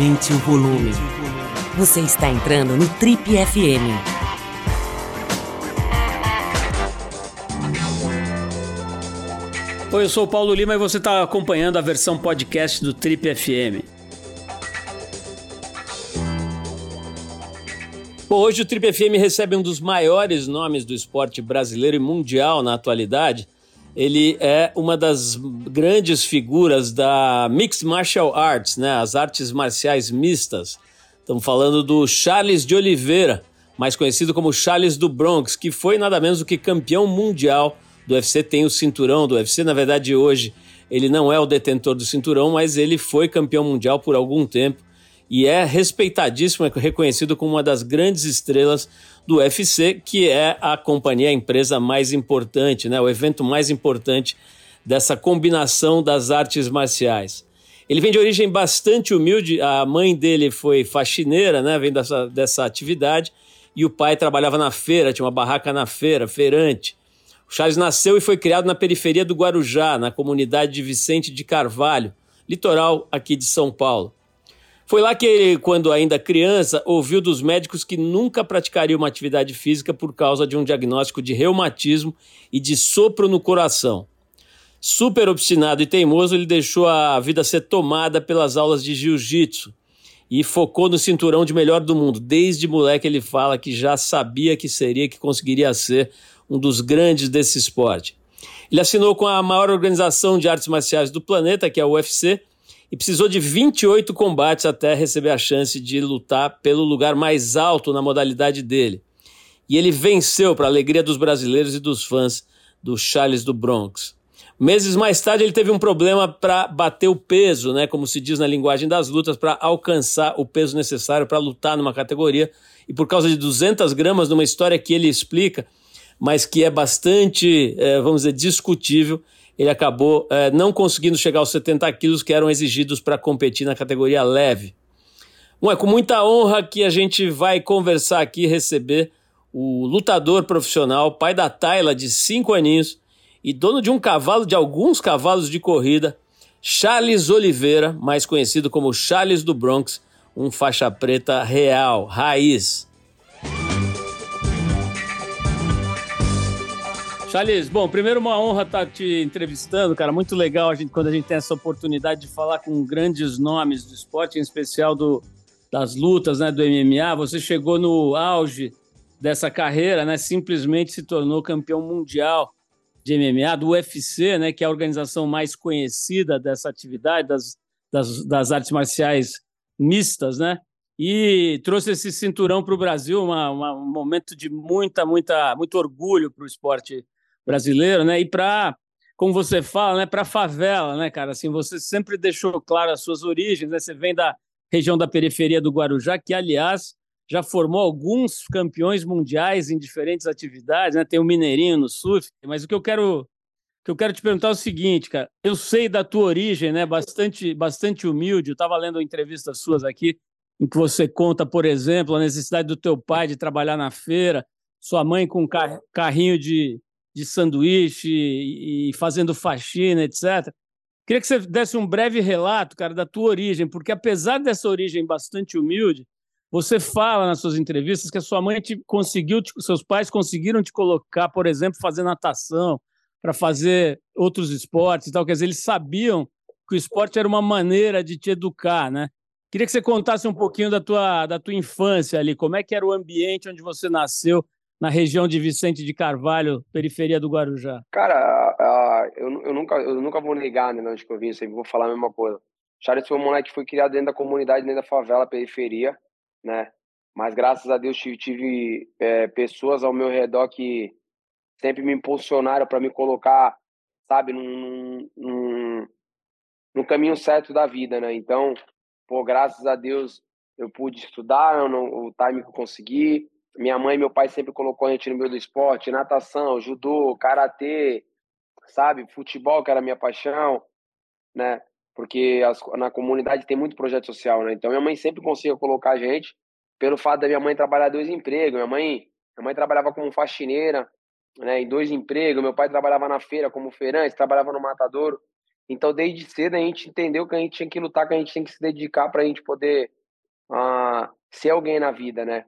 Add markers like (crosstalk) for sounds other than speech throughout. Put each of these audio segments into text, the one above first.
Aumente o volume. Você está entrando no Trip FM. Oi, eu sou o Paulo Lima e você está acompanhando a versão podcast do Trip FM. Bom, hoje o Trip FM recebe um dos maiores nomes do esporte brasileiro e mundial na atualidade. Ele é uma das grandes figuras da Mixed Martial Arts, né? as artes marciais mistas. Estamos falando do Charles de Oliveira, mais conhecido como Charles do Bronx, que foi nada menos do que campeão mundial do UFC, tem o cinturão do UFC. Na verdade, hoje ele não é o detentor do cinturão, mas ele foi campeão mundial por algum tempo e é respeitadíssimo, é reconhecido como uma das grandes estrelas do UFC, que é a companhia, a empresa mais importante, né, o evento mais importante dessa combinação das artes marciais. Ele vem de origem bastante humilde, a mãe dele foi faxineira, né, vem dessa, dessa atividade, e o pai trabalhava na feira, tinha uma barraca na feira, feirante. O Charles nasceu e foi criado na periferia do Guarujá, na comunidade de Vicente de Carvalho, litoral aqui de São Paulo. Foi lá que ele, quando ainda criança, ouviu dos médicos que nunca praticaria uma atividade física por causa de um diagnóstico de reumatismo e de sopro no coração. Super obstinado e teimoso, ele deixou a vida ser tomada pelas aulas de jiu-jitsu e focou no cinturão de melhor do mundo. Desde moleque ele fala que já sabia que seria, que conseguiria ser um dos grandes desse esporte. Ele assinou com a maior organização de artes marciais do planeta, que é a UFC, e precisou de 28 combates até receber a chance de lutar pelo lugar mais alto na modalidade dele. E ele venceu para a alegria dos brasileiros e dos fãs do Charles do Bronx. Meses mais tarde ele teve um problema para bater o peso, né, como se diz na linguagem das lutas, para alcançar o peso necessário para lutar numa categoria. E por causa de 200 gramas, numa história que ele explica, mas que é bastante, é, vamos dizer, discutível, ele acabou é, não conseguindo chegar aos 70 quilos que eram exigidos para competir na categoria leve. Bom, é com muita honra que a gente vai conversar aqui, receber o lutador profissional, pai da Tayla, de 5 aninhos, e dono de um cavalo, de alguns cavalos de corrida, Charles Oliveira, mais conhecido como Charles do Bronx, um faixa preta real, raiz. Charles, bom, primeiro uma honra estar te entrevistando, cara. Muito legal a gente, quando a gente tem essa oportunidade de falar com grandes nomes do esporte, em especial do, das lutas, né, do MMA. Você chegou no auge dessa carreira, né? Simplesmente se tornou campeão mundial de MMA, do UFC, né? Que é a organização mais conhecida dessa atividade, das, das, das artes marciais mistas, né? E trouxe esse cinturão para o Brasil, uma, uma, um momento de muita, muita, muito orgulho para o esporte brasileiro, né? E para, como você fala, né, para favela, né, cara? Assim, você sempre deixou claro as suas origens, né? Você vem da região da periferia do Guarujá, que aliás já formou alguns campeões mundiais em diferentes atividades, né? Tem o Mineirinho no surf, mas o que eu quero que eu quero te perguntar é o seguinte, cara. Eu sei da tua origem, né? Bastante, bastante humilde. Eu estava lendo entrevistas suas aqui em que você conta, por exemplo, a necessidade do teu pai de trabalhar na feira, sua mãe com um carrinho de, de sanduíche e, fazendo faxina, etc. Queria que você desse um breve relato, cara, da tua origem, porque apesar dessa origem bastante humilde, você fala nas suas entrevistas que a sua mãe te conseguiu, te, seus pais conseguiram te colocar, por exemplo, fazer natação, para fazer outros esportes e tal. Quer dizer, eles sabiam que o esporte era uma maneira de te educar, né? Queria que você contasse um pouquinho da tua, da tua infância ali, como é que era o ambiente onde você nasceu na região de Vicente de Carvalho, periferia do Guarujá? Cara, uh, eu, eu, nunca, eu nunca vou negar né, onde que eu vim, sempre vou falar a mesma coisa. Charles foi um moleque que foi criado dentro da comunidade, dentro da favela, periferia, né? Mas graças a Deus tive, é, pessoas ao meu redor que sempre me impulsionaram para me colocar, sabe, num, num, no caminho certo da vida, né? Então, pô, graças a Deus eu pude estudar, não, o time que eu consegui, minha mãe e meu pai sempre colocou a gente no meio do esporte, natação, judô, karatê, sabe, futebol que era minha paixão, né? Porque as, na comunidade tem muito projeto social, né? Então minha mãe sempre conseguia colocar a gente pelo fato da minha mãe trabalhar dois empregos. Minha mãe, minha mãe trabalhava como faxineira, né, em dois empregos. Meu pai trabalhava na feira como feirante, trabalhava no matadouro. Então, desde cedo, a gente entendeu que a gente tinha que lutar, que a gente tem que se dedicar para a gente poder uh, ser alguém na vida, né?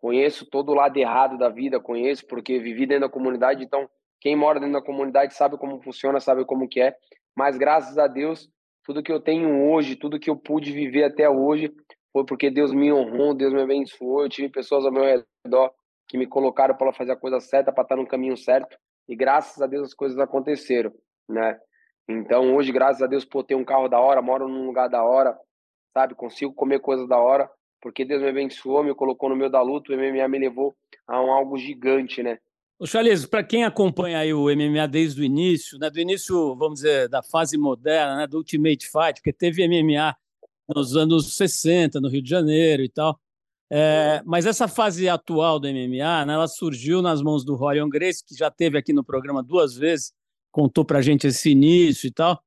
Conheço todo o lado errado da vida, conheço porque vivi dentro da comunidade, então quem mora dentro da comunidade sabe como funciona, sabe como que é. Mas graças a Deus, tudo que eu tenho hoje, tudo que eu pude viver até hoje, foi porque Deus me honrou, Deus me abençoou, eu tive pessoas ao meu redor que me colocaram para fazer a coisa certa, para estar no caminho certo, e graças a Deus as coisas aconteceram, né? Então hoje, graças a Deus, por ter um carro da hora, moro num lugar da hora, sabe? Consigo comer coisas da hora, porque Deus me abençoou, me colocou no meio da luta, o MMA me levou a um algo gigante, né? O Charles, para quem acompanha aí o MMA desde o início, né, do início, vamos dizer, da fase moderna, né, do Ultimate Fight, porque teve MMA nos anos 60, no Rio de Janeiro e tal, é, mas essa fase atual do MMA, né, ela surgiu nas mãos do Rorion Grace, que já teve aqui no programa duas vezes, contou para gente esse início e tal,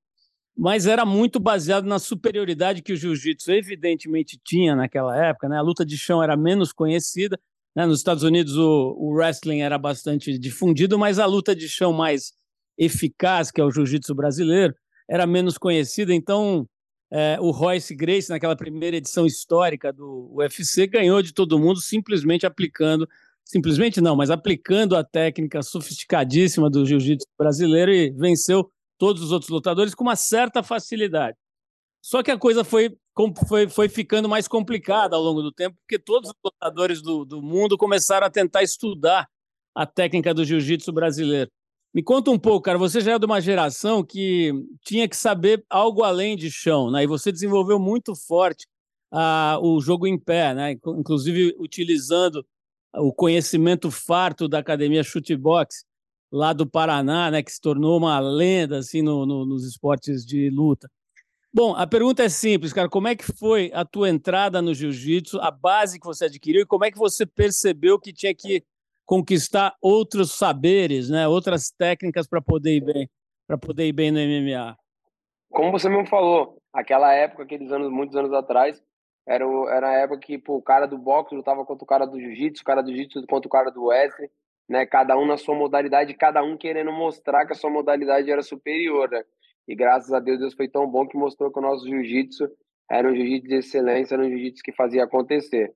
mas era muito baseado na superioridade que o jiu-jitsu evidentemente tinha naquela época. Né? A luta de chão era menos conhecida. Né? Nos Estados Unidos o, o, wrestling era bastante difundido, mas a luta de chão mais eficaz, que é o jiu-jitsu brasileiro, era menos conhecida. Então é, o Royce Grace, naquela primeira edição histórica do UFC, ganhou de todo mundo simplesmente aplicando simplesmente não, mas aplicando a técnica sofisticadíssima do jiu-jitsu brasileiro e venceu todos os outros lutadores com uma certa facilidade. Só que a coisa foi, foi, foi ficando mais complicada ao longo do tempo, porque todos os lutadores do, do mundo começaram a tentar estudar a técnica do jiu-jitsu brasileiro. Me conta um pouco, cara. Você já é de uma geração que tinha que saber algo além de chão, né? E você desenvolveu muito forte ah, o jogo em pé, né? Inclusive utilizando o conhecimento farto da academia Chutebox lá do Paraná, né, que se tornou uma lenda assim no, no, nos esportes de luta. Bom, a pergunta é simples, cara. Como é que foi a tua entrada no jiu-jitsu, a base que você adquiriu e como é que você percebeu que tinha que conquistar outros saberes, né, outras técnicas para poder ir bem, para poder ir bem no MMA? Como você mesmo falou, aquela época, aqueles anos, muitos anos atrás, era, era a época que pô, o cara do boxe lutava contra o cara do jiu-jitsu, o cara do jiu-jitsu contra o cara do wrestling né? Cada um na sua modalidade, cada um querendo mostrar que a sua modalidade era superior, né? E graças a Deus, Deus foi tão bom que mostrou que o nosso jiu-jitsu era um jiu-jitsu de excelência, era um jiu-jitsu que fazia acontecer,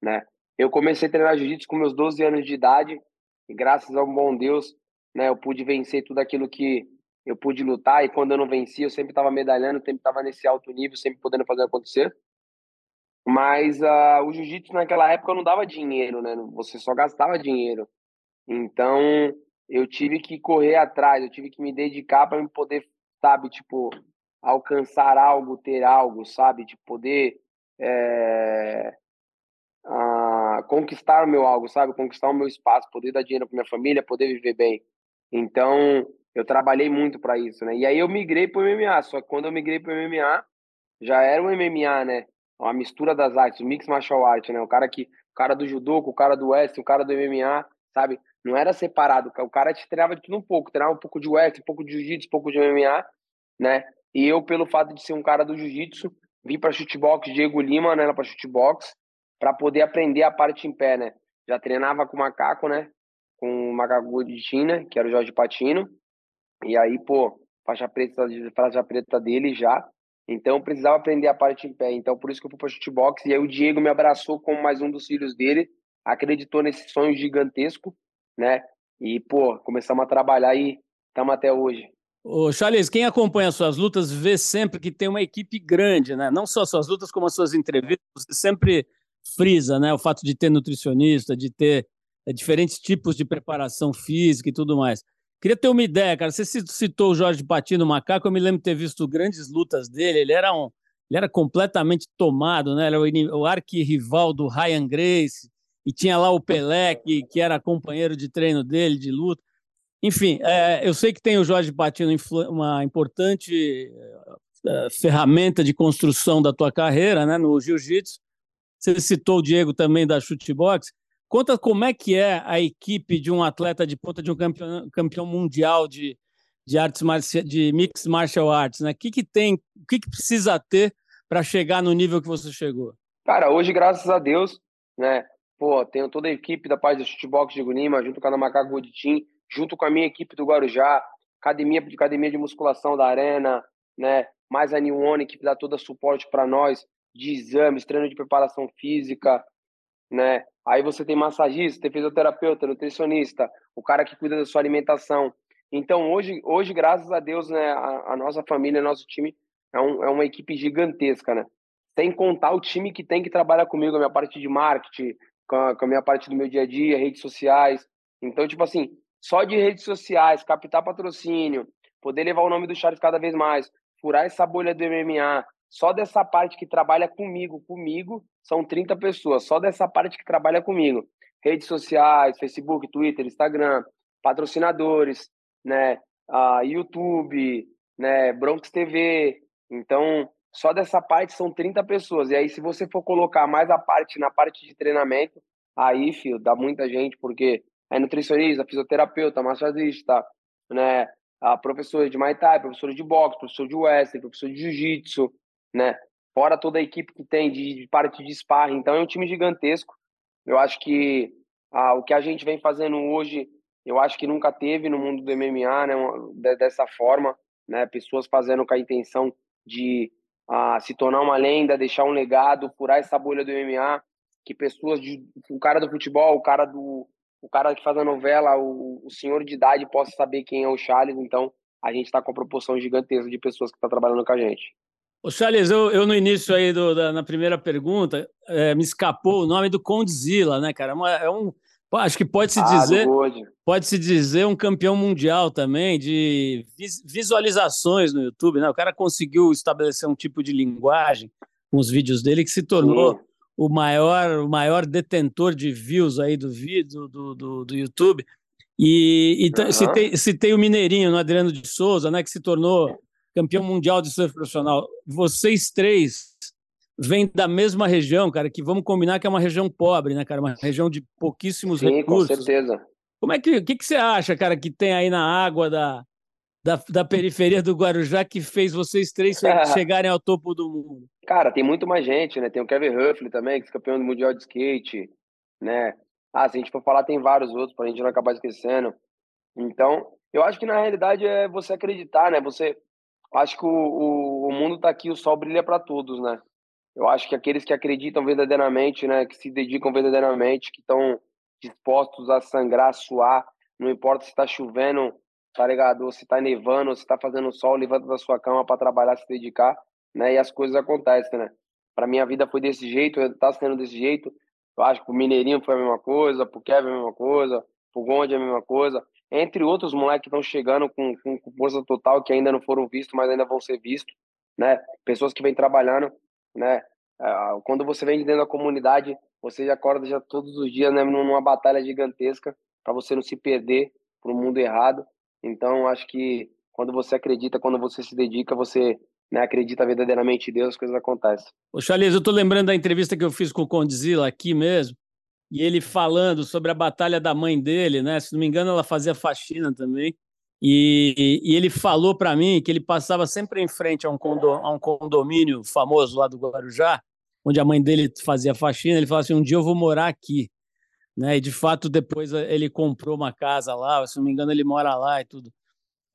né? Eu comecei a treinar jiu-jitsu com meus 12 anos de idade e graças ao bom Deus, né, eu pude vencer tudo aquilo que eu pude lutar e quando eu não venci, eu sempre estava medalhando, sempre estava nesse alto nível, sempre podendo fazer acontecer. Mas uh, o jiu-jitsu naquela época não dava dinheiro, né? Você só gastava dinheiro. Então, eu tive que correr atrás, eu tive que me dedicar para poder, sabe, tipo, alcançar algo, ter algo, sabe, de poder é, uh, conquistar o meu algo, sabe, conquistar o meu espaço, poder dar dinheiro para minha família, poder viver bem. Então, eu trabalhei muito para isso, né? E aí eu migrei para o MMA, só que quando eu migrei para o MMA, já era um MMA, né? Uma mistura das artes, o mix martial art, né? O cara que, o cara do judô, o cara do wrestling, o cara do MMA, sabe? Não era separado. O cara te treinava de tudo um pouco. Treinava um pouco de UFC, um pouco de jiu-jitsu, um pouco de MMA, né? E eu, pelo fato de ser um cara do jiu-jitsu, vim para chutebox, Diego Lima, né? Para chutebox, para poder aprender a parte em pé, né? Já treinava com o macaco, né? Com o macaco de China, que era o Jorge Patino. E aí, pô, faixa preta, faixa preta dele já. Então, eu precisava aprender a parte em pé. Então, por isso que eu fui para chutebox. E aí, o Diego me abraçou como mais um dos filhos dele, acreditou nesse sonho gigantesco né? E, pô, começamos a trabalhar e estamos até hoje. Ô, Charles, quem acompanha suas lutas vê sempre que tem uma equipe grande, né? Não só suas lutas, como as suas entrevistas, você sempre frisa, né? O fato de ter nutricionista, de ter é, diferentes tipos de preparação física e tudo mais. Queria ter uma ideia, cara. Você citou o Jorge Patino Macaco, eu me lembro de ter visto grandes lutas dele. Ele era um, ele era completamente tomado, né? Ele era o, o arquirrival do Ryan Grace e tinha lá o Pelé, que, que era companheiro de treino dele, de luta. Enfim, é, eu sei que tem o Jorge Patino uma importante é, ferramenta de construção da tua carreira né, no jiu-jitsu. Você citou o Diego também da chutebox. Conta como é que é a equipe de um atleta de ponta, de um campeão, campeão mundial de, de artes de mixed martial arts, né? O que, que tem, o que, que precisa ter para chegar no nível que você chegou? Cara, hoje, graças a Deus, né? Pô, tenho toda a equipe da parte do Chutebox de Gunima, junto com a Macaco Team, junto com a minha equipe do Guarujá, academia de academia de musculação da arena, né? Mais a New One que dá todo o suporte para nós de exames, treino de preparação física, né? Aí você tem massagista, tem fisioterapeuta, nutricionista, o cara que cuida da sua alimentação. Então hoje, hoje graças a Deus, né, a, a nossa família, nosso time é, um, é uma equipe gigantesca, né? Sem contar o time que tem que trabalhar comigo, a minha parte de marketing, com a, com a minha parte do meu dia a dia, redes sociais. Então, tipo assim, só de redes sociais, captar patrocínio, poder levar o nome do Charles cada vez mais, furar essa bolha do MMA, só dessa parte que trabalha comigo, comigo, são 30 pessoas, só dessa parte que trabalha comigo. Redes sociais, Facebook, Twitter, Instagram, patrocinadores, né, uh, YouTube, né, Bronx TV. Então, só dessa parte são 30 pessoas. E aí, se você for colocar mais a parte na parte de treinamento, aí, filho, dá muita gente, porque é nutricionista, fisioterapeuta, massagista, né, a professora de Muay Thai, professor de boxe, professor de wrestling, professor de jiu-jitsu, né, fora toda a equipe que tem de, de parte de sparring. Então é um time gigantesco. Eu acho que ah, o que a gente vem fazendo hoje, eu acho que nunca teve no mundo do MMA, né, dessa forma, né, pessoas fazendo com a intenção de ah, se tornar uma lenda, deixar um legado, furar essa bolha do MMA, que pessoas de, o cara do futebol, o cara do o cara que faz a novela, o, o senhor de idade possa saber quem é o Charles, então a gente está com a proporção gigantesca de pessoas que estão tá trabalhando com a gente. Ô Charles, eu, eu no início aí do, da, na primeira pergunta é, me escapou o nome do Condzilla, né, cara? É um, acho que pode se ah, dizer, pode se dizer um campeão mundial também de visualizações no YouTube, né? O cara conseguiu estabelecer um tipo de linguagem com os vídeos dele que se tornou Sim o maior, o maior detentor de views aí do vídeo do, do, do YouTube. E, e uhum. citei, citei o Mineirinho, no Adriano de Souza, né, que se tornou campeão mundial de surf profissional. Vocês três vêm da mesma região, cara, que vamos combinar que é uma região pobre, né, cara? Uma região de pouquíssimos Sim, recursos. com certeza. Como é que, o que, que você acha, cara, que tem aí na água da, da, da periferia do Guarujá que fez vocês três (laughs) chegarem ao topo do mundo? Cara, tem muito mais gente, né? Tem o Kevin Huffley também, que é campeão do Mundial de Skate, né? Ah, se a gente for falar, tem vários outros, para a gente não acabar esquecendo. Então, eu acho que na realidade é você acreditar, né? Você. Acho que o, o, o mundo tá aqui, o sol brilha para todos, né? Eu acho que aqueles que acreditam verdadeiramente, né? Que se dedicam verdadeiramente, que estão dispostos a sangrar, suar, não importa se está chovendo, tá ligado? Ou se tá nevando, se tá fazendo sol, levanta da sua cama para trabalhar, se dedicar, né? E as coisas acontecem, né? Para minha vida foi desse jeito, tá sendo desse jeito. Eu acho que o Mineirinho foi a mesma coisa, pro Kevin a mesma coisa, pro Gonde a mesma coisa. Entre outros moleques que estão chegando com, com, com, força total, que ainda não foram vistos, mas ainda vão ser vistos, né? Pessoas que vêm trabalhando, né? Quando você vem de dentro da comunidade, você já acorda já todos os dias, né? Numa batalha gigantesca para você não se perder para o mundo errado então, acho que quando você acredita, quando você se dedica, você né, acredita verdadeiramente em Deus, as coisas acontecem. Ô, Charles, eu estou lembrando da entrevista que eu fiz com o Condzilla aqui mesmo, e ele falando sobre a batalha da mãe dele, né? Se não me engano, ela fazia faxina também. E, e ele falou para mim que ele passava sempre em frente a um, condo, a um condomínio famoso lá do Guarujá, onde a mãe dele fazia faxina. Ele falou assim: um dia eu vou morar aqui né? E de fato depois eh, ele comprou uma casa lá, se não me engano ele mora lá e tudo.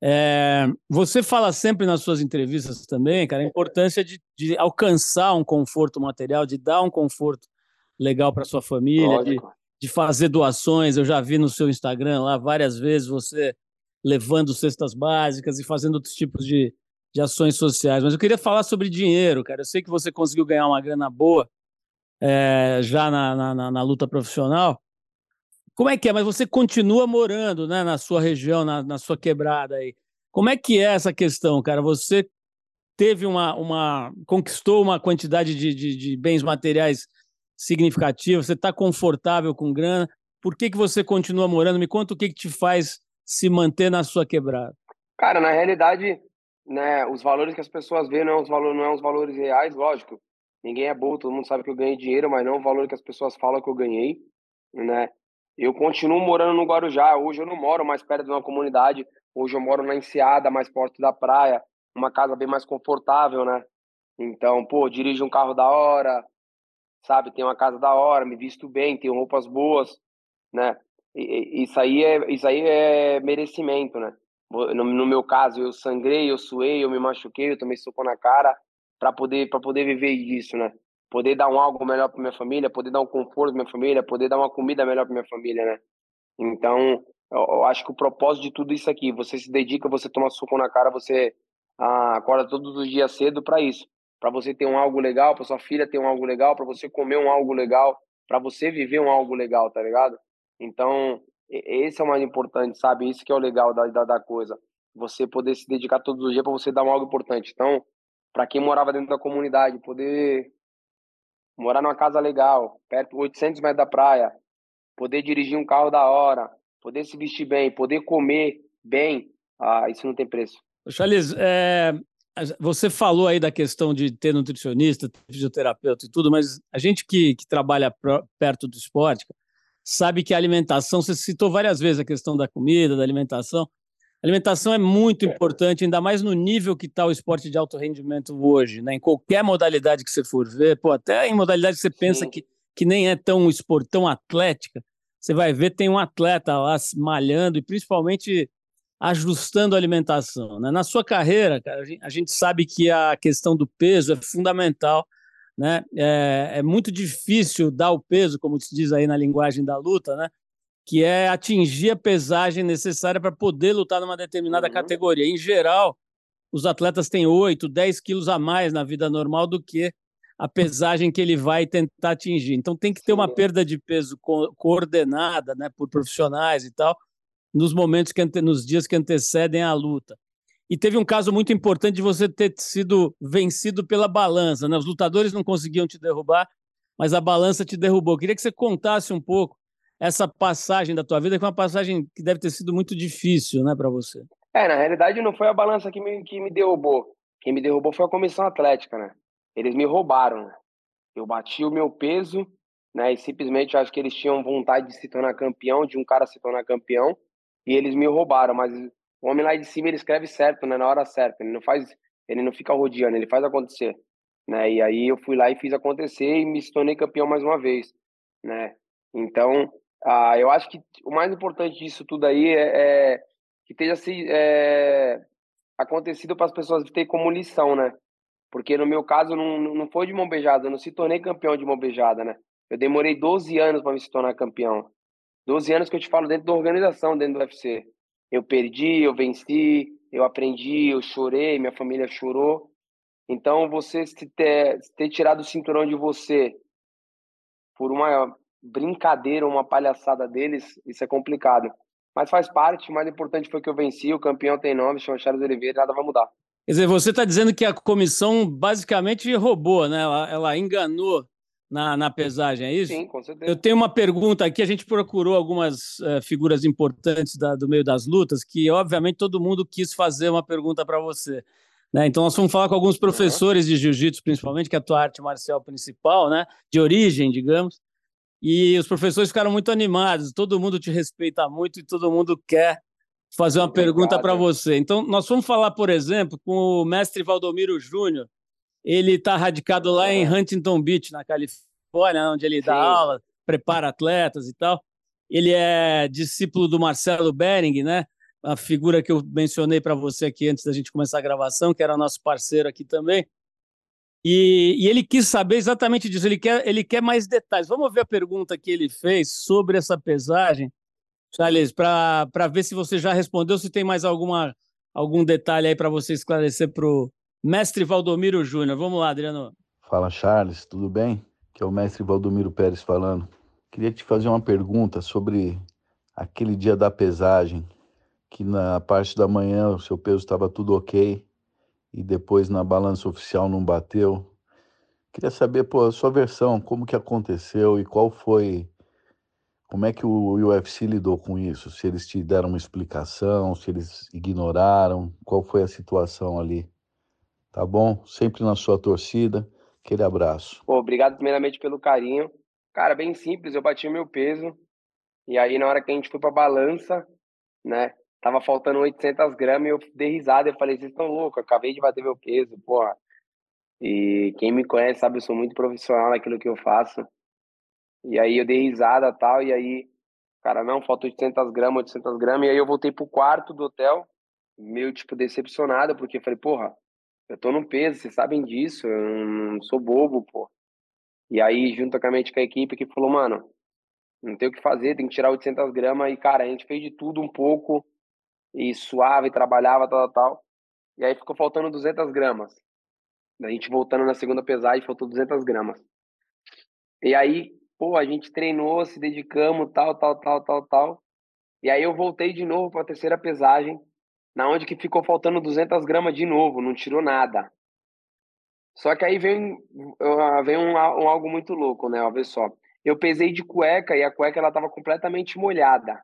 É, você fala sempre nas suas entrevistas também, cara, a importância de, de alcançar um conforto material, de dar um conforto legal para sua família, de, de, fazer doações. Eu já vi no seu Instagram lá várias vezes você levando cestas básicas e fazendo outros tipos de, de ações sociais. Mas eu queria falar sobre dinheiro, cara. Eu sei que você conseguiu ganhar uma grana boa é, já na, na, na luta profissional. Como é que é? Mas você continua morando né, na sua região, na, na sua quebrada aí. Como é que é essa questão, cara? Você teve uma. uma conquistou uma quantidade de, de, de bens materiais significativa, você está confortável com grana. Por que, que você continua morando? Me conta o que, que te faz se manter na sua quebrada. Cara, na realidade, né, os valores que as pessoas veem não é os valores, não é os valores reais, lógico. Ninguém é bobo, todo mundo sabe que eu ganhei dinheiro, mas não é o valor que as pessoas falam que eu ganhei, né? Eu continuo morando no Guarujá. Hoje eu não moro mais perto de uma comunidade. Hoje eu moro na Enseada, mais perto da praia. Uma casa bem mais confortável, né? Então, pô, dirijo um carro da hora, sabe? Tenho uma casa da hora, me visto bem, tenho roupas boas, né? Isso aí é, isso aí é merecimento, né? no, no, meu caso, eu sangrei, eu suei, eu me machuquei, eu tomei soco na cara para poder para poder viver disso, né? Poder dar um algo melhor para minha família, poder dar um conforto para minha família, poder dar uma comida melhor para minha família, né? Então, eu, eu, acho que o propósito de tudo isso aqui, você se dedica, você toma soco na cara, você ah, acorda todos os dias cedo para isso, para você ter um algo legal, para sua filha ter um algo legal, para você comer um algo legal, para você viver um algo legal, tá ligado? Então, esse é o mais importante, sabe? Isso que é o legal da, da, da coisa. Você poder se dedicar todos os dias para você dar um algo importante. Então, para quem morava dentro da comunidade, poder morar numa casa legal, perto 800 metros da praia, poder dirigir um carro da hora, poder se vestir bem, poder comer bem, ah, isso não tem preço. Charles, é, você falou aí da questão de ter nutricionista, fisioterapeuta e tudo, mas a gente que, que trabalha perto do esporte sabe que a alimentação, você citou várias vezes a questão da comida, da alimentação. A alimentação é muito importante, ainda mais no nível que está o esporte de alto rendimento hoje, né? Em qualquer modalidade que você for ver, pô, até em modalidade que você pensa que, que nem é tão esporte, tão atlética, você vai ver tem um atleta lá malhando e principalmente ajustando a alimentação. Né? Na sua carreira, cara, a gente sabe que a questão do peso é fundamental. Né? É, é, muito difícil dar o peso, como se diz aí na linguagem da luta, né? que é atingir a pesagem necessária para poder lutar numa determinada uhum. categoria. Em geral, os atletas têm 8, 10 quilos a mais na vida normal do que a pesagem que ele vai tentar atingir. Então tem que ter uma perda de peso co coordenada né, por profissionais e tal, nos momentos que nos dias que antecedem a luta. E teve um caso muito importante de você ter sido vencido pela balança. Né? Os lutadores não conseguiam te derrubar, mas a balança te derrubou. Queria que você contasse um pouco essa passagem da tua vida, que é uma passagem que deve ter sido muito difícil né, para você. É, na realidade não foi a balança que me, que me derrubou. Quem me derrubou foi a comissão atlética, né? Eles me roubaram. Né? Eu bati o meu peso, né? E simplesmente acho que eles tinham vontade de se tornar campeão, de um cara se tornar campeão e eles me roubaram, mas o homem lá de cima ele escreve certo, né, na hora certa, ele não faz, ele não fica rodeando, ele faz acontecer, né? E aí eu fui lá e fiz acontecer e me tornei campeão mais uma vez, né? Então, ah, eu acho que o mais importante disso tudo aí é, é que tenha se é, acontecido para as pessoas ter como lição, né? Porque no meu caso não, não foi de mão beijada, eu não se tornei campeão de mão beijada, né? Eu demorei 12 anos para me tornar campeão. 12 anos que eu te falo dentro da organização, dentro do UFC. Eu perdi, eu venci, eu aprendi, eu chorei, minha família chorou. Então, você ter, ter tirado o cinturão de você por uma brincadeira, uma palhaçada deles, isso é complicado. Mas faz parte, o mais importante foi que eu venci, o campeão tem nome, chama Charles Oliveira, nada vai mudar. Quer dizer, você está dizendo que a comissão basicamente roubou, né? Ela, ela enganou na, na pesagem, é isso? Sim, com certeza. Eu tenho uma pergunta aqui. A gente procurou algumas uh, figuras importantes da, do meio das lutas, que obviamente todo mundo quis fazer uma pergunta para você. Né? Então, nós vamos falar com alguns professores uhum. de jiu-jitsu, principalmente, que é a tua arte marcial principal, né? de origem, digamos. E os professores ficaram muito animados, todo mundo te respeita muito e todo mundo quer fazer uma Obrigado. pergunta para você. Então, nós vamos falar, por exemplo, com o mestre Valdomiro Júnior, ele está radicado lá em Huntington Beach, na Califórnia, onde ele dá Sim. aula, prepara atletas e tal. Ele é discípulo do Marcelo Bering, né? A figura que eu mencionei para você aqui antes da gente começar a gravação, que era nosso parceiro aqui também. E, e, ele quis saber exatamente disso. Ele quer, ele quer mais detalhes. Vamos ver a pergunta que ele fez sobre essa pesagem, Charles, para ver se você já respondeu, se tem mais alguma, algum detalhe aí para você esclarecer para o Mestre Valdomiro Júnior. Vamos lá, Adriano. Fala, Charles, tudo bem? Que é o mestre Valdomiro Pérez falando. Queria te fazer uma pergunta sobre aquele dia da pesagem, que na parte da manhã o seu peso estava tudo ok e depois na balança oficial não bateu. Queria saber, pô, a sua versão, como que aconteceu e qual foi como é que o UFC lidou com isso? Se eles te deram uma explicação, se eles ignoraram, qual foi a situação ali? Tá bom? Sempre na sua torcida. Aquele abraço. Pô, obrigado primeiramente pelo carinho. Cara, bem simples, eu bati meu peso. E aí, na hora que a gente foi pra balança, né? Tava faltando 800 gramas e eu dei risada. Eu falei, vocês estão loucos, eu acabei de bater meu peso, porra. E quem me conhece sabe, eu sou muito profissional naquilo que eu faço. E aí eu dei risada tal. E aí, cara, não, falta 800 gramas, 800 gramas. E aí eu voltei pro quarto do hotel meio, tipo, decepcionado, porque falei, porra, eu tô no peso, vocês sabem disso, eu não sou bobo, pô. E aí, juntamente com a equipe, que falou, mano, não tem o que fazer, tem que tirar 800 gramas. E, cara, a gente fez de tudo um pouco, e suave, trabalhava, tal, tal, tal. E aí ficou faltando 200 gramas. A gente voltando na segunda pesagem, faltou 200 gramas. E aí, pô, a gente treinou, se dedicamos, tal, tal, tal, tal, tal. E aí eu voltei de novo para a terceira pesagem, na onde que ficou faltando 200 gramas de novo, não tirou nada. Só que aí vem, vem um, um algo muito louco, né? Olha só. Eu pesei de cueca e a cueca ela estava completamente molhada.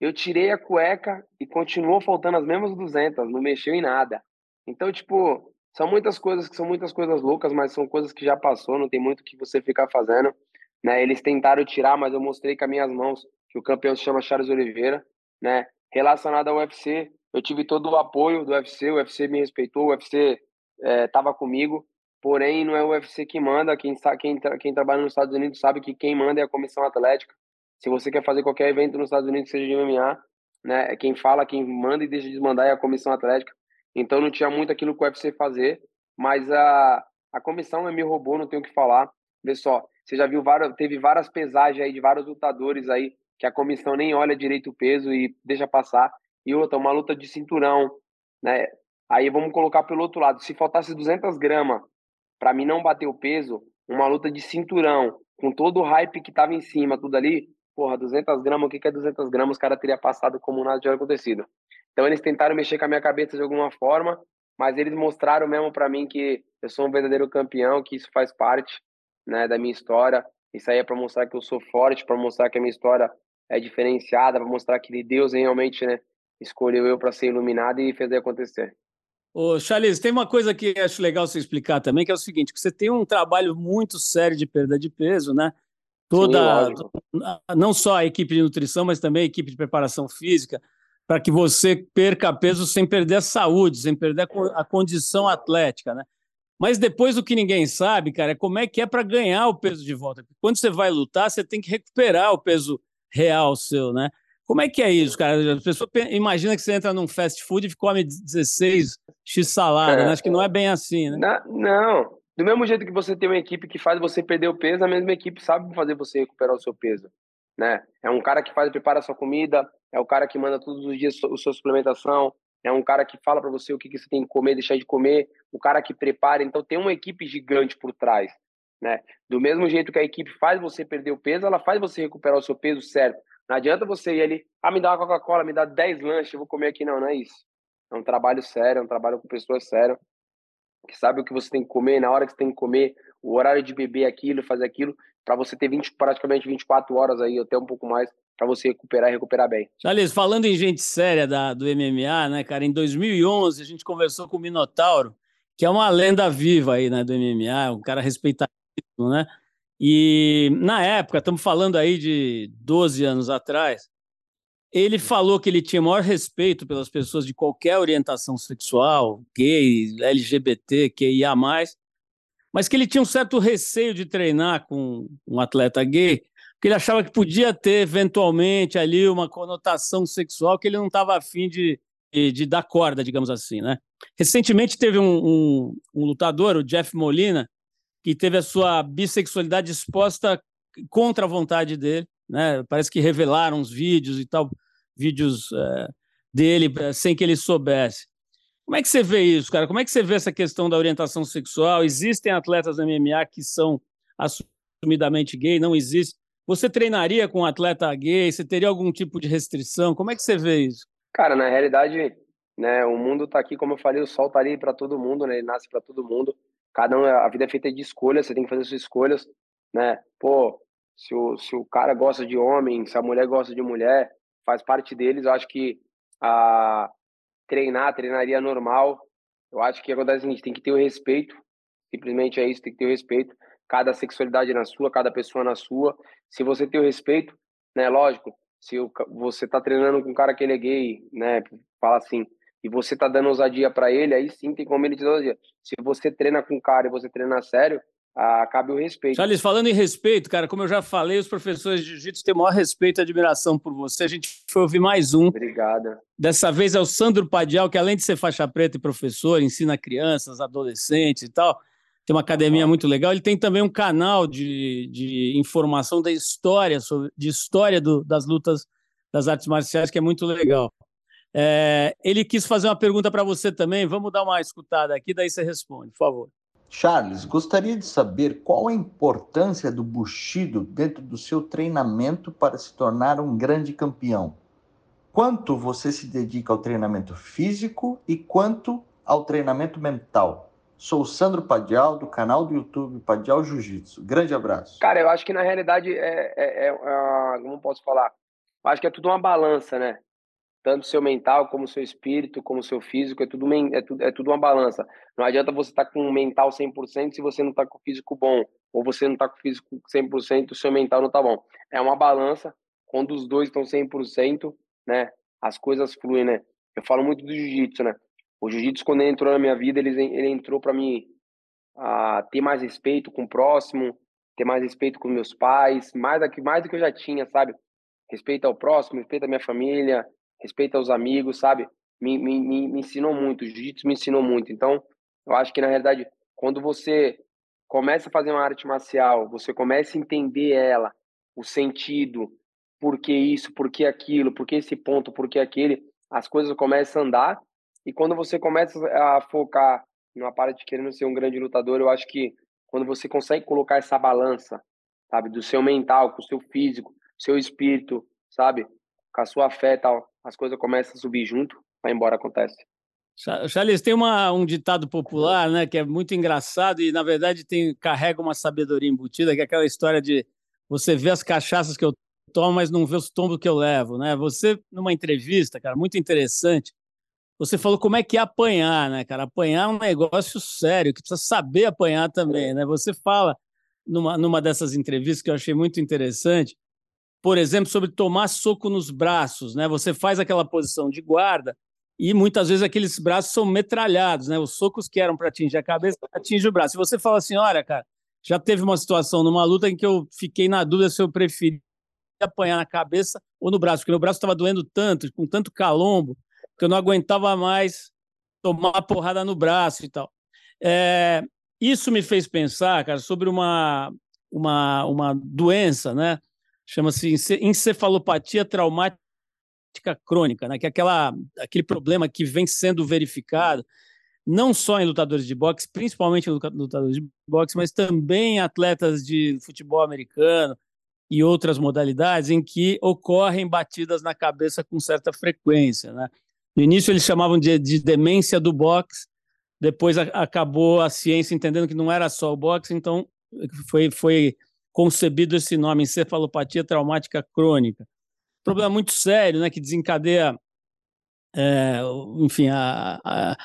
Eu tirei a cueca e continuou faltando as mesmas 200, não mexeu em nada. Então, tipo, são muitas coisas que são muitas coisas loucas, mas são coisas que já passou, não tem muito que você ficar fazendo. Né? Eles tentaram tirar, mas eu mostrei com as minhas mãos que o campeão se chama Charles Oliveira, né? Relacionado ao UFC, eu tive todo o apoio do UFC, o UFC me respeitou, o UFC estava é, comigo, porém não é o UFC que manda, quem, quem, quem trabalha nos Estados Unidos sabe que quem manda é a comissão atlética. Se você quer fazer qualquer evento nos Estados Unidos, seja de MMA, né, é quem fala, quem manda e deixa de mandar é a comissão atlética. Então não tinha muito aquilo que o UFC fazer, mas a, a comissão me roubou, não tenho o que falar. Vê só, você já viu várias, teve várias pesagens aí de vários lutadores aí que a comissão nem olha direito o peso e deixa passar. E outra, uma luta de cinturão, né? Aí vamos colocar pelo outro lado, se faltasse 200 gramas para mim não bater o peso, uma luta de cinturão, com todo o hype que tava em cima, tudo ali, porra, 200 gramas, o que, que é 200 gramas? Os caras teria passado como nada tinha acontecido. Então eles tentaram mexer com a minha cabeça de alguma forma, mas eles mostraram mesmo para mim que eu sou um verdadeiro campeão, que isso faz parte, né, da minha história. Isso aí é para mostrar que eu sou forte, para mostrar que a minha história é diferenciada, para mostrar que Deus realmente, né, escolheu eu para ser iluminado e fez acontecer. Ô, Charles, tem uma coisa que acho legal você explicar também, que é o seguinte, que você tem um trabalho muito sério de perda de peso, né? toda, Sim, não só a equipe de nutrição, mas também a equipe de preparação física, para que você perca peso sem perder a saúde, sem perder a condição atlética, né? Mas depois o que ninguém sabe, cara, é como é que é para ganhar o peso de volta. Quando você vai lutar, você tem que recuperar o peso real seu, né? Como é que é isso, cara? A pessoa imagina que você entra num fast food e come 16 x salada, é, né? Acho que não é bem assim, né? não, do mesmo jeito que você tem uma equipe que faz você perder o peso, a mesma equipe sabe fazer você recuperar o seu peso, né? É um cara que faz prepara a sua comida, é o cara que manda todos os dias a sua suplementação, é um cara que fala para você o que, que você tem que comer, deixar de comer, o cara que prepara. Então tem uma equipe gigante por trás, né? Do mesmo jeito que a equipe faz você perder o peso, ela faz você recuperar o seu peso certo. Não adianta você ir ali, ah, me dá uma Coca-Cola, me dá 10 lanches, eu vou comer aqui. Não, não é isso. É um trabalho sério, é um trabalho com pessoas sérias que sabe o que você tem que comer, na hora que você tem que comer, o horário de beber aquilo, fazer aquilo, para você ter 20, praticamente 24 horas aí, até um pouco mais, para você recuperar e recuperar bem. Charles, falando em gente séria da, do MMA, né, cara, em 2011 a gente conversou com o Minotauro, que é uma lenda viva aí, né, do MMA, um cara respeitadíssimo, né? E na época, estamos falando aí de 12 anos atrás, ele falou que ele tinha maior respeito pelas pessoas de qualquer orientação sexual, gay, LGBT, QIA+, mas que ele tinha um certo receio de treinar com um atleta gay, porque ele achava que podia ter, eventualmente, ali uma conotação sexual que ele não estava afim de, de, dar corda, digamos assim, né? Recentemente teve um, um, um lutador, o Jeff Molina, que teve a sua bissexualidade exposta contra a vontade dele, né? Parece que revelaram os vídeos e tal, vídeos é, dele eh, sem que ele soubesse. Como é que você vê isso, cara? Como é que você vê essa questão da orientação sexual? Existem atletas MMA que são assumidamente gay? Não existe? Você treinaria com um atleta gay? Você teria algum tipo de restrição? Como é que você vê isso? Cara, na realidade, né, o mundo está aqui, como eu falei, o sol está ali para todo mundo, né? Ele nasce para todo mundo. Cada um, a vida é feita de escolhas, você tem que fazer suas escolhas, né? Pô, se o, se o cara gosta de homem, se a mulher gosta de mulher, faz parte deles. Eu acho que a treinar, treinaria normal. Eu acho que acontece a gente tem que ter o respeito. Simplesmente é isso, tem que ter o respeito. Cada sexualidade na sua, cada pessoa na sua. Se você tem o respeito, né, lógico, se você tá treinando com um cara que ele é gay, né, fala assim, e você tá dando ousadia para ele, aí sim tem como ele te dar ousadia. Se você treina com um cara e você treina sério, ah, cabe o respeito. Charles, falando em respeito, cara, como eu já falei, os professores de jiu-jitsu têm o maior respeito e admiração por você. A gente foi ouvir mais um. Obrigada. Dessa vez é o Sandro Padial, que além de ser faixa preta e professor, ensina crianças, adolescentes e tal. Tem uma academia muito legal. Ele tem também um canal de, de informação da história, sobre, de história do, das lutas das artes marciais, que é muito legal. É, ele quis fazer uma pergunta para você também. Vamos dar uma escutada aqui, daí você responde, por favor. Charles, gostaria de saber qual a importância do Bushido dentro do seu treinamento para se tornar um grande campeão. Quanto você se dedica ao treinamento físico e quanto ao treinamento mental? Sou o Sandro Padial, do canal do YouTube Padial Jiu-Jitsu. Grande abraço. Cara, eu acho que na realidade é, é, é, é como posso falar? Eu acho que é tudo uma balança, né? Tanto seu mental como seu espírito, como seu físico, é tudo, é tudo, é tudo uma balança. Não adianta você estar tá com o mental 100% se você não está com o físico bom, ou você não está com o físico 100%, o seu mental não está bom. É uma balança, quando os dois estão 100%, né, as coisas fluem, né? Eu falo muito do jiu-jitsu, né? O jiu-jitsu, quando ele entrou na minha vida, ele, ele entrou para mim a ter mais respeito com o próximo, ter mais respeito com meus pais, mais, mais do que eu já tinha, sabe? Respeito ao próximo, respeito à minha família, respeito aos amigos, sabe? Me, me, me ensinou muito, o jiu-jitsu me ensinou muito. Então, eu acho que, na realidade, quando você começa a fazer uma arte marcial, você começa a entender ela, o sentido, por que isso, por que aquilo, por que esse ponto, por que aquele, as coisas começam a andar. E quando você começa a focar numa parte de querendo ser um grande lutador, eu acho que quando você consegue colocar essa balança, sabe, do seu mental, com o seu físico, seu espírito, sabe, com a sua fé e tal, as coisas começam a subir junto, vai embora, acontece. Charles, tem uma, um ditado popular, né, que é muito engraçado e, na verdade, tem, carrega uma sabedoria embutida, que é aquela história de você vê as cachaças que eu tomo, mas não vê os tombos que eu levo, né? Você, numa entrevista, cara, muito interessante, você falou como é que é apanhar, né, cara? Apanhar é um negócio sério, que precisa saber apanhar também, né? Você fala numa, numa dessas entrevistas que eu achei muito interessante, por exemplo, sobre tomar soco nos braços, né? Você faz aquela posição de guarda e muitas vezes aqueles braços são metralhados, né? Os socos que eram para atingir a cabeça atingem o braço. Se você fala assim, olha, cara, já teve uma situação numa luta em que eu fiquei na dúvida se eu preferia apanhar na cabeça ou no braço, porque meu braço estava doendo tanto, com tanto calombo, que eu não aguentava mais tomar porrada no braço e tal. É, isso me fez pensar, cara, sobre uma, uma, uma doença, né? Chama-se encefalopatia traumática crônica, né? que é aquela, aquele problema que vem sendo verificado não só em lutadores de boxe, principalmente em lutadores de boxe, mas também em atletas de futebol americano e outras modalidades em que ocorrem batidas na cabeça com certa frequência. Né? No início eles chamavam de, de demência do boxe, depois a, acabou a ciência entendendo que não era só o boxe, então foi, foi concebido esse nome, encefalopatia traumática crônica. Problema muito sério, né, que desencadeia, é, enfim, a, a, a,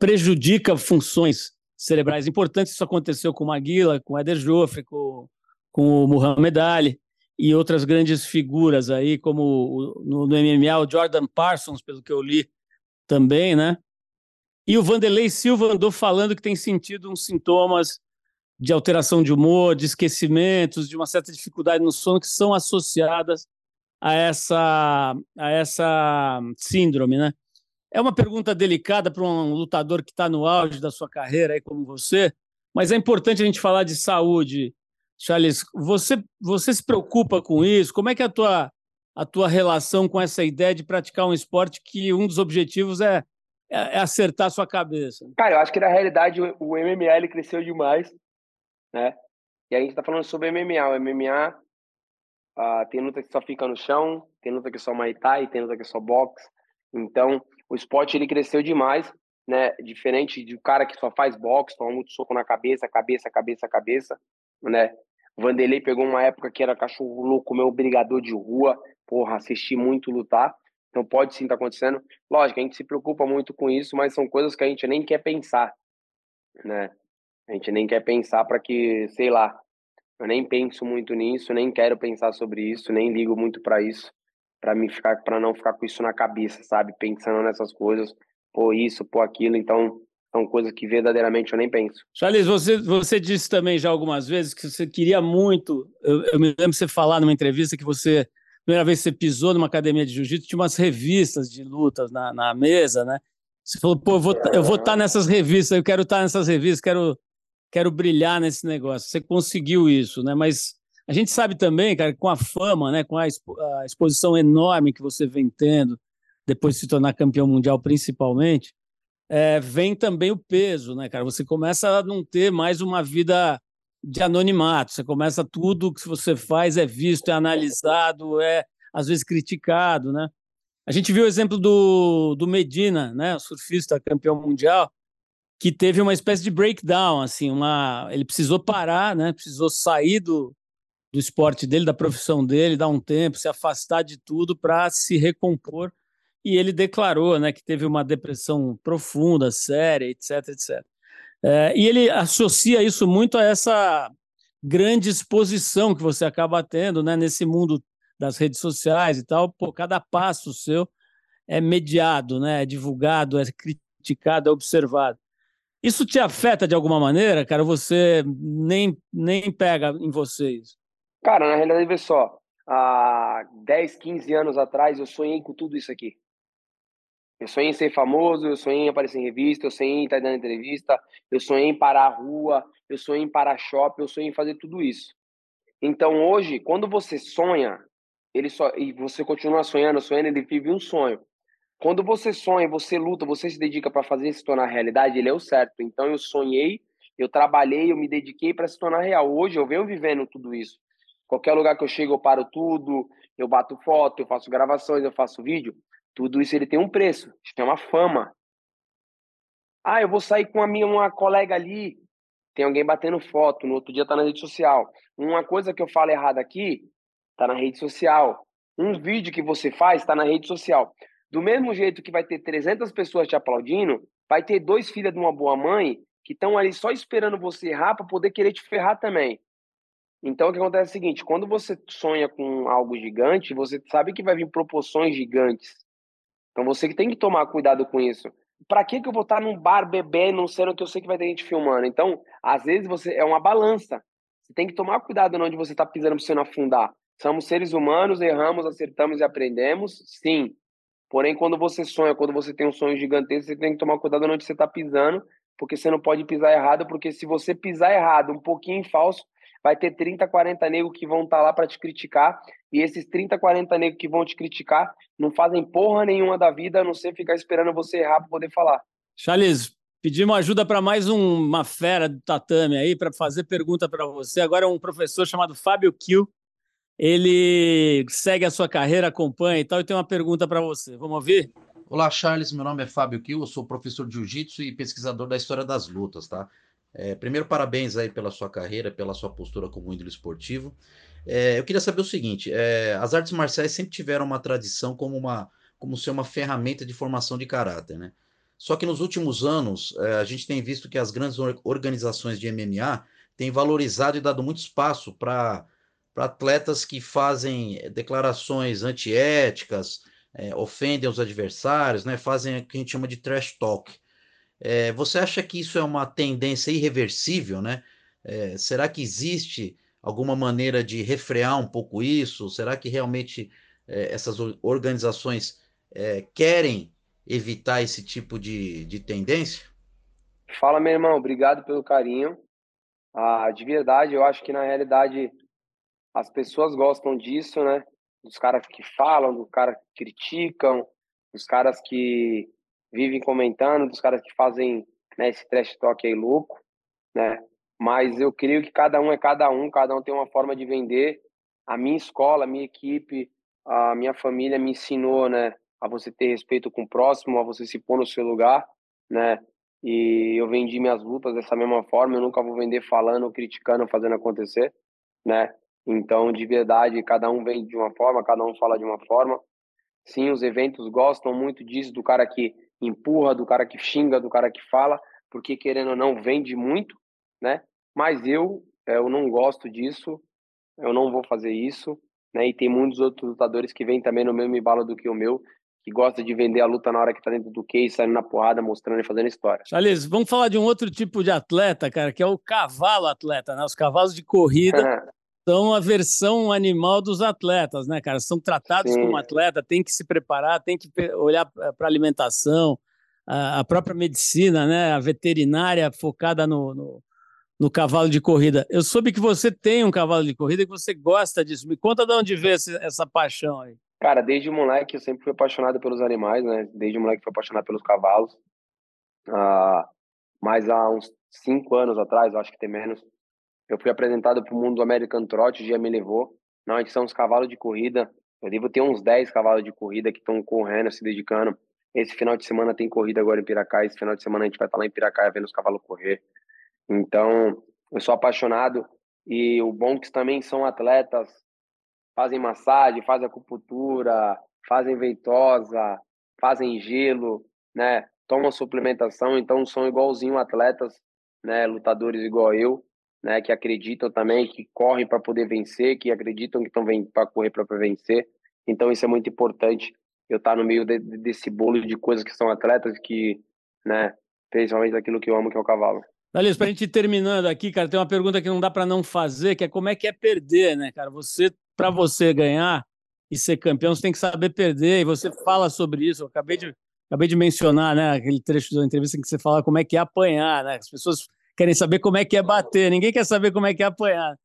prejudica funções cerebrais importantes. Isso aconteceu com o Maguila, com o Eder Joffre, com, com o Muhammad Ali e outras grandes figuras aí, como no, no MMA, o Jordan Parsons, pelo que eu li também, né? E o Vanderlei Silva andou falando que tem sentido uns sintomas de alteração de humor, de esquecimentos, de uma certa dificuldade no sono que são associadas a essa, a essa síndrome, né? É uma pergunta delicada para um lutador que está no auge da sua carreira, aí como você, mas é importante a gente falar de saúde. Charles, você, você se preocupa com isso? Como é que é a tua, a tua relação com essa ideia de praticar um esporte que um dos objetivos é, é, é acertar a sua cabeça? Cara, eu acho que na realidade o, ele cresceu demais né? E a gente tá falando sobre MMA. O MMA uh, ah, tem luta que só fica no chão, tem luta que é só Muay Thai, tem luta que é só boxe. Então, o esporte ele cresceu demais, né? Diferente do cara que só faz boxe, toma muito soco na cabeça, cabeça, cabeça, cabeça, né? Vanderlei pegou uma época que era cachorro louco, meu brigador de rua, porra, assisti muito lutar. Então pode sim estar tá acontecendo. Lógico, a gente se preocupa muito com isso, mas são coisas que a gente nem quer pensar, né? A gente nem quer pensar para que, sei lá, eu nem penso muito nisso, nem quero pensar sobre isso, nem ligo muito para isso, para me ficar para não ficar com isso na cabeça, sabe? Pensando nessas coisas, pô isso, pô aquilo. Então, são coisas que verdadeiramente eu nem penso. Charles, você, você disse também já algumas vezes que você queria muito. Eu, eu me lembro você falar numa entrevista que você, primeira vez que você pisou numa academia de jiu-jitsu, tinha umas revistas de lutas na, na mesa, né? Você falou, pô, eu vou, eu vou estar nessas revistas, eu quero estar nessas revistas, quero, quero brilhar nesse negócio. Você conseguiu isso, né? Mas a gente sabe também, cara, com a fama, né, com a, expo a exposição enorme que você vem tendo, depois de se tornar campeão mundial principalmente, é, vem também o peso, né, cara? Você começa a não ter mais uma vida de anonimato, você começa tudo que você faz é visto, é analisado, é às vezes criticado, né? A gente viu o exemplo do, do Medina, né, surfista campeão mundial, que teve uma espécie de breakdown, assim, uma, ele precisou parar, né, precisou sair do, do esporte dele, da profissão dele, dar um tempo, se afastar de tudo para se recompor e ele declarou né, que teve uma depressão profunda, séria, etc, etc. É, e ele associa isso muito a essa grande exposição que você acaba tendo né, nesse mundo das redes sociais e tal. Pô, cada passo seu é mediado, né, é divulgado, é criticado, é observado. Isso te afeta de alguma maneira, cara? Você nem, nem pega em vocês? Cara, na realidade, vê só. Há 10, 15 anos atrás, eu sonhei com tudo isso aqui. Eu sonhei em ser famoso, eu sonhei em aparecer em revista, eu sonhei em estar dando entrevista, eu sonhei em parar a rua, eu sonhei em parar shopping, eu sonhei em fazer tudo isso. Então hoje, quando você sonha, ele só e você continua sonhando, sonhando, ele vive um sonho. Quando você sonha, você luta, você se dedica para fazer se tornar realidade, ele é o certo. Então eu sonhei, eu trabalhei, eu me dediquei para se tornar real. Hoje eu venho vivendo tudo isso. Qualquer lugar que eu chego, eu paro tudo, eu bato foto, eu faço gravações, eu faço vídeo. Tudo isso ele tem um preço, tem uma fama. Ah, eu vou sair com a minha uma colega ali, tem alguém batendo foto, no outro dia tá na rede social. Uma coisa que eu falo errado aqui, tá na rede social. Um vídeo que você faz tá na rede social. Do mesmo jeito que vai ter 300 pessoas te aplaudindo, vai ter dois filhos de uma boa mãe que estão ali só esperando você errar para poder querer te ferrar também. Então, o que acontece é o seguinte: quando você sonha com algo gigante, você sabe que vai vir proporções gigantes. Então você que tem que tomar cuidado com isso. Para que que eu vou estar num bar bebendo, sendo que eu sei que vai ter gente filmando? Então, às vezes você é uma balança. Você tem que tomar cuidado onde você está pisando para você não afundar. Somos seres humanos, erramos, acertamos e aprendemos, sim. Porém, quando você sonha, quando você tem um sonho gigantesco, você tem que tomar cuidado onde você está pisando, porque você não pode pisar errado, porque se você pisar errado, um pouquinho em falso, vai ter 30, 40 negros que vão estar tá lá para te criticar, e esses 30, 40 negros que vão te criticar não fazem porra nenhuma da vida, a não ser ficar esperando você errar para poder falar. Charles, pedimos ajuda para mais um, uma fera do tatame aí, para fazer pergunta para você. Agora é um professor chamado Fábio Kiel. Ele segue a sua carreira, acompanha e tal, e tem uma pergunta para você. Vamos ouvir? Olá, Charles. Meu nome é Fábio Kiel, eu sou professor de jiu-jitsu e pesquisador da história das lutas, tá? É, primeiro, parabéns aí pela sua carreira, pela sua postura como ídolo esportivo. É, eu queria saber o seguinte: é, as artes marciais sempre tiveram uma tradição como uma como ser uma ferramenta de formação de caráter, né? Só que nos últimos anos é, a gente tem visto que as grandes organizações de MMA têm valorizado e dado muito espaço para atletas que fazem declarações antiéticas, é, ofendem os adversários, né? Fazem o que a gente chama de trash talk. É, você acha que isso é uma tendência irreversível, né? É, será que existe alguma maneira de refrear um pouco isso? Será que realmente essas organizações querem evitar esse tipo de, de tendência? Fala, meu irmão, obrigado pelo carinho. Ah, de verdade, eu acho que na realidade as pessoas gostam disso, né? Dos caras que falam, dos caras que criticam, dos caras que vivem comentando, dos caras que fazem né, esse trash talk aí louco, né? Mas eu creio que cada um é cada um, cada um tem uma forma de vender. A minha escola, a minha equipe, a minha família me ensinou, né, a você ter respeito com o próximo, a você se pôr no seu lugar, né? E eu vendi minhas lutas dessa mesma forma, eu nunca vou vender falando, criticando, fazendo acontecer, né? Então, de verdade, cada um vende de uma forma, cada um fala de uma forma. Sim, os eventos gostam muito disso, do cara que empurra, do cara que xinga, do cara que fala, porque querendo ou não vende muito, né? Mas eu, é, eu não gosto disso, eu não vou fazer isso, né? E tem muitos outros lutadores que vêm também no mesmo embalo do que o meu, que gosta de vender a luta na hora que tá dentro do case, saindo na porrada, mostrando e fazendo história. Charles, vamos falar de um outro tipo de atleta, cara, que é o cavalo atleta, né? Os cavalos de corrida (laughs) são a versão animal dos atletas, né, cara? São tratados Sim. como atleta, tem que se preparar, tem que olhar para a alimentação, a própria medicina, né? A veterinária focada no, no, no, cavalo de corrida. Eu soube que você tem um cavalo de corrida e que você gosta disso. Me conta de onde veio essa paixão aí. Cara, desde moleque eu sempre fui apaixonado pelos animais, né? Desde moleque fui apaixonado pelos cavalos. Ah, mas há uns cinco anos atrás, acho que tem menos, eu fui apresentado para o mundo do American Trot, o dia me levou. Não, a gente são uns cavalos de corrida. Eu devo ter uns 10 cavalos de corrida que estão correndo, se dedicando. Esse final de semana tem corrida agora em Piracá. Esse final de semana a gente vai estar lá em Piracá vendo os cavalos correr. Então, eu sou apaixonado. E o bom é que também são atletas, fazem massagem, fazem acupuntura, fazem ventosa, fazem gelo, né? Tomam suplementação, então são igualzinho atletas, né? Lutadores igual eu né, que acreditam também, que correm para poder vencer, que acreditam que estão para correr para vencer. Então isso é muito importante. Eu estar tá no meio de, desse bolo de coisas que são atletas que, né, principalmente aquilo que eu amo, que é o cavalo. Aliás, para a gente ir terminando aqui, cara, tem uma pergunta que não dá para não fazer, que é como é que é perder, né, cara? Você, para você ganhar e ser campeão, você tem que saber perder, e você fala sobre isso. Eu acabei de, acabei de mencionar, né, aquele trecho da entrevista em que você fala como é que é apanhar, né? As pessoas querem saber como é que é bater, ninguém quer saber como é que é apanhar.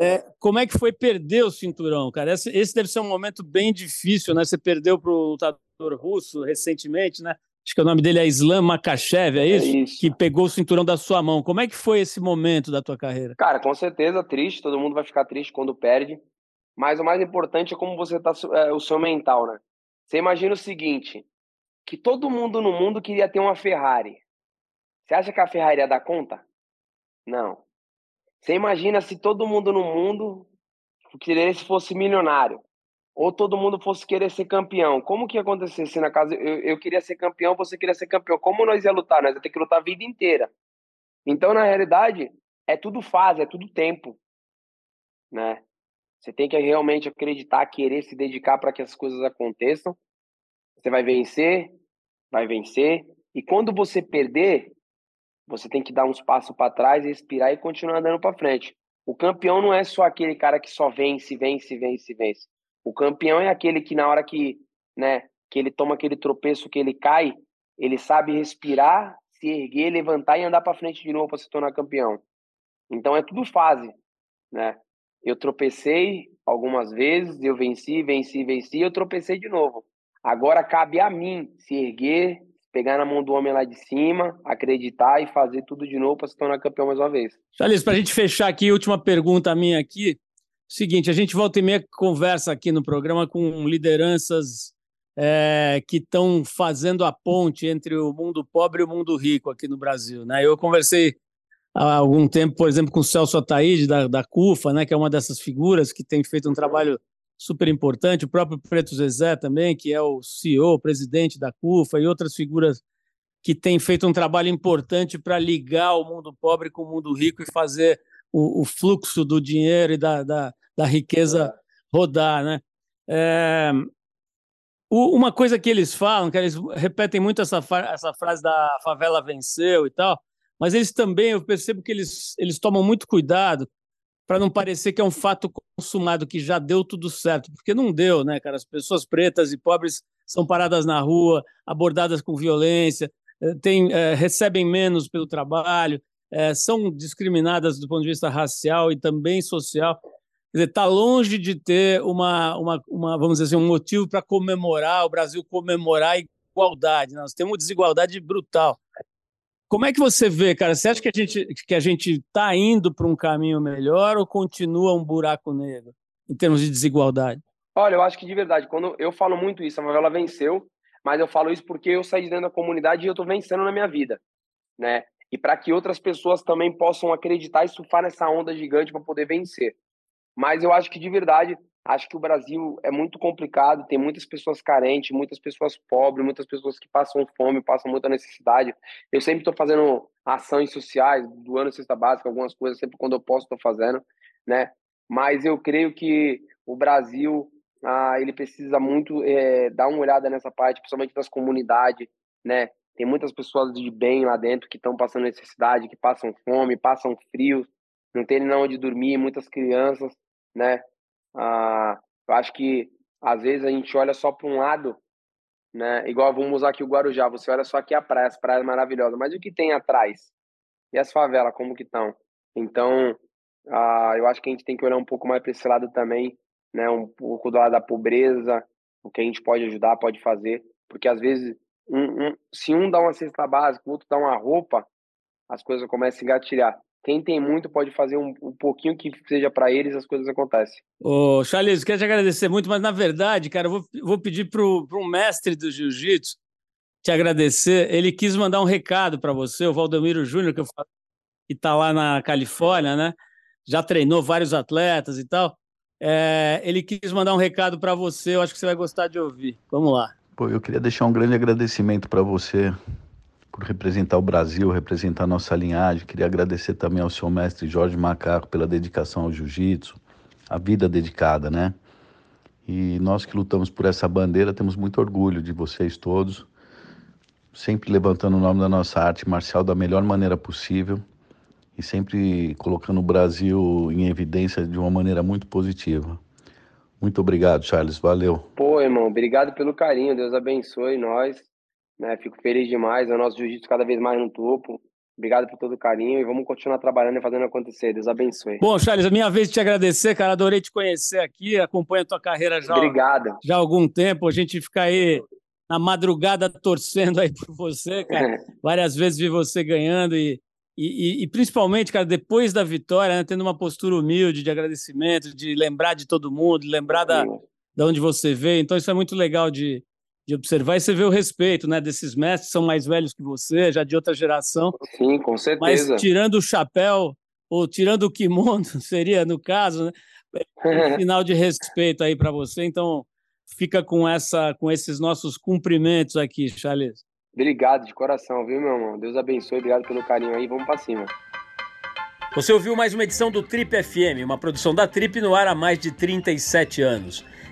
É, como é que foi perder o cinturão, cara? Esse, esse deve ser um momento bem difícil, né? Você perdeu para o lutador russo recentemente, né? Acho que o nome dele é Islam Makachev, é isso? é isso? Que pegou o cinturão da sua mão. Como é que foi esse momento da tua carreira? Cara, com certeza triste, todo mundo vai ficar triste quando perde. Mas o mais importante é como você tá, é, o seu mental, né? Você imagina o seguinte, que todo mundo no mundo queria ter uma Ferrari. Você acha que a Ferrari ia dar conta? Não. Você imagina se todo mundo no mundo queresse fosse milionário, ou todo mundo fosse querer ser campeão. Como que ia acontecer se na casa eu, eu queria ser campeão, você queria ser campeão? Como nós ia lutar? Nós ia ter que lutar a vida inteira. Então, na realidade, é tudo fase, é tudo tempo, né? Você tem que realmente acreditar, querer se dedicar para que as coisas aconteçam. Você vai vencer, vai vencer. E quando você perder, você tem que dar uns passos para trás, respirar e continuar andando para frente. O campeão não é só aquele cara que só vence, vence, vence, vence. O campeão é aquele que na hora que, né, que ele toma aquele tropeço, que ele cai, ele sabe respirar, se erguer, levantar e andar para frente de novo para se tornar campeão. Então é tudo fase, né? Eu tropecei algumas vezes, eu venci, venci, venci, eu tropecei de novo. Agora cabe a mim se erguer, pegar na mão do homem lá de cima, acreditar e fazer tudo de novo para se tornar campeão mais uma vez. Charles, para a gente fechar aqui, última pergunta minha aqui. Seguinte, a gente volta e meia conversa aqui no programa com lideranças é, que estão fazendo a ponte entre o mundo pobre e o mundo rico aqui no Brasil. Né? Eu conversei há algum tempo, por exemplo, com o Celso Ataíde, da, da CUFA, né, que é uma dessas figuras que tem feito um trabalho super importante, o próprio Preto Zezé também, que é o CEO, presidente da CUFA, e outras figuras que têm feito um trabalho importante para ligar o mundo pobre com o mundo rico e fazer o, o fluxo do dinheiro e da, da, da riqueza rodar, né? É, uma coisa que eles falam, que eles repetem muito essa, essa frase da favela venceu e tal, mas eles também, eu percebo que eles, eles tomam muito cuidado para não parecer que é um fato consumado, que já deu tudo certo, porque não deu, né, cara? As pessoas pretas e pobres são paradas na rua, abordadas com violência, eh, tem, é, recebem menos pelo trabalho, é, são discriminadas do ponto de vista racial e também social. Quer dizer, está longe de ter uma, uma, uma, vamos dizer assim, um motivo para comemorar, o Brasil comemorar a igualdade. Nós temos desigualdade brutal. Como é que você vê, cara? Você acha que a gente que a gente está indo para um caminho melhor ou continua um buraco negro em termos de desigualdade? Olha, eu acho que de verdade, quando eu falo muito isso, a favela venceu, mas eu falo isso porque eu saí de dentro da comunidade e eu estou vencendo na minha vida, né? E para que outras pessoas também possam acreditar e surfar nessa onda gigante para poder vencer. Mas eu acho que de verdade Acho que o Brasil é muito complicado, tem muitas pessoas carentes, muitas pessoas pobres, muitas pessoas que passam fome, passam muita necessidade. Eu sempre estou fazendo ações sociais, doando cesta básica, algumas coisas, sempre quando eu posso estou fazendo, né? Mas eu creio que o Brasil ah, ele precisa muito é, dar uma olhada nessa parte, principalmente das comunidades, né? Tem muitas pessoas de bem lá dentro que estão passando necessidade, que passam fome, passam frio, não tem nem onde dormir, muitas crianças, né? Ah, eu acho que às vezes a gente olha só para um lado, né? Igual vamos usar aqui o Guarujá, você olha só aqui a praia, as praias maravilhosas, mas o que tem atrás? E as favelas, como que estão? Então, ah, eu acho que a gente tem que olhar um pouco mais para esse lado também, né? Um pouco do lado da pobreza, o que a gente pode ajudar, pode fazer, porque às vezes um, um, se um dá uma cesta básica, o outro dá uma roupa, as coisas começam a engatilhar. Quem tem muito pode fazer um, um pouquinho que seja para eles, as coisas acontecem. Ô, Charles, quero te agradecer muito, mas na verdade, cara, eu vou, vou pedir para um mestre do jiu-jitsu te agradecer. Ele quis mandar um recado para você, o Valdomiro Júnior, que eu falo, que está lá na Califórnia, né? Já treinou vários atletas e tal. É, ele quis mandar um recado para você, eu acho que você vai gostar de ouvir. Vamos lá. Pô, eu queria deixar um grande agradecimento para você por representar o Brasil, representar a nossa linhagem. Queria agradecer também ao seu mestre Jorge Macaco pela dedicação ao jiu-jitsu, a vida dedicada, né? E nós que lutamos por essa bandeira temos muito orgulho de vocês todos, sempre levantando o nome da nossa arte marcial da melhor maneira possível e sempre colocando o Brasil em evidência de uma maneira muito positiva. Muito obrigado, Charles. Valeu. Pô, irmão, obrigado pelo carinho. Deus abençoe nós. Né? Fico feliz demais. É o nosso jiu-jitsu cada vez mais no topo. Obrigado por todo o carinho e vamos continuar trabalhando e fazendo acontecer. Deus abençoe. Bom, Charles, a minha vez de te agradecer, cara. Adorei te conhecer aqui. Acompanho a tua carreira já, Obrigado. já há algum tempo. A gente fica aí na madrugada torcendo aí por você, cara. (laughs) Várias vezes vi você ganhando e e, e, e, principalmente, cara, depois da vitória, né, tendo uma postura humilde de agradecimento, de lembrar de todo mundo, de lembrar da, da onde você veio. Então, isso é muito legal de, de observar. E você vê o respeito né, desses mestres, são mais velhos que você, já de outra geração. Sim, com certeza. Mas tirando o chapéu, ou tirando o kimono, (laughs) seria no caso, né? Um (laughs) sinal de respeito aí para você. Então, fica com, essa, com esses nossos cumprimentos aqui, Charles. Obrigado de coração, viu, meu irmão? Deus abençoe, obrigado pelo carinho aí, vamos pra cima. Você ouviu mais uma edição do Trip FM, uma produção da Trip no ar há mais de 37 anos.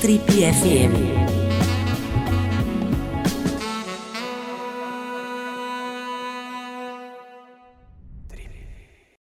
Trip FM.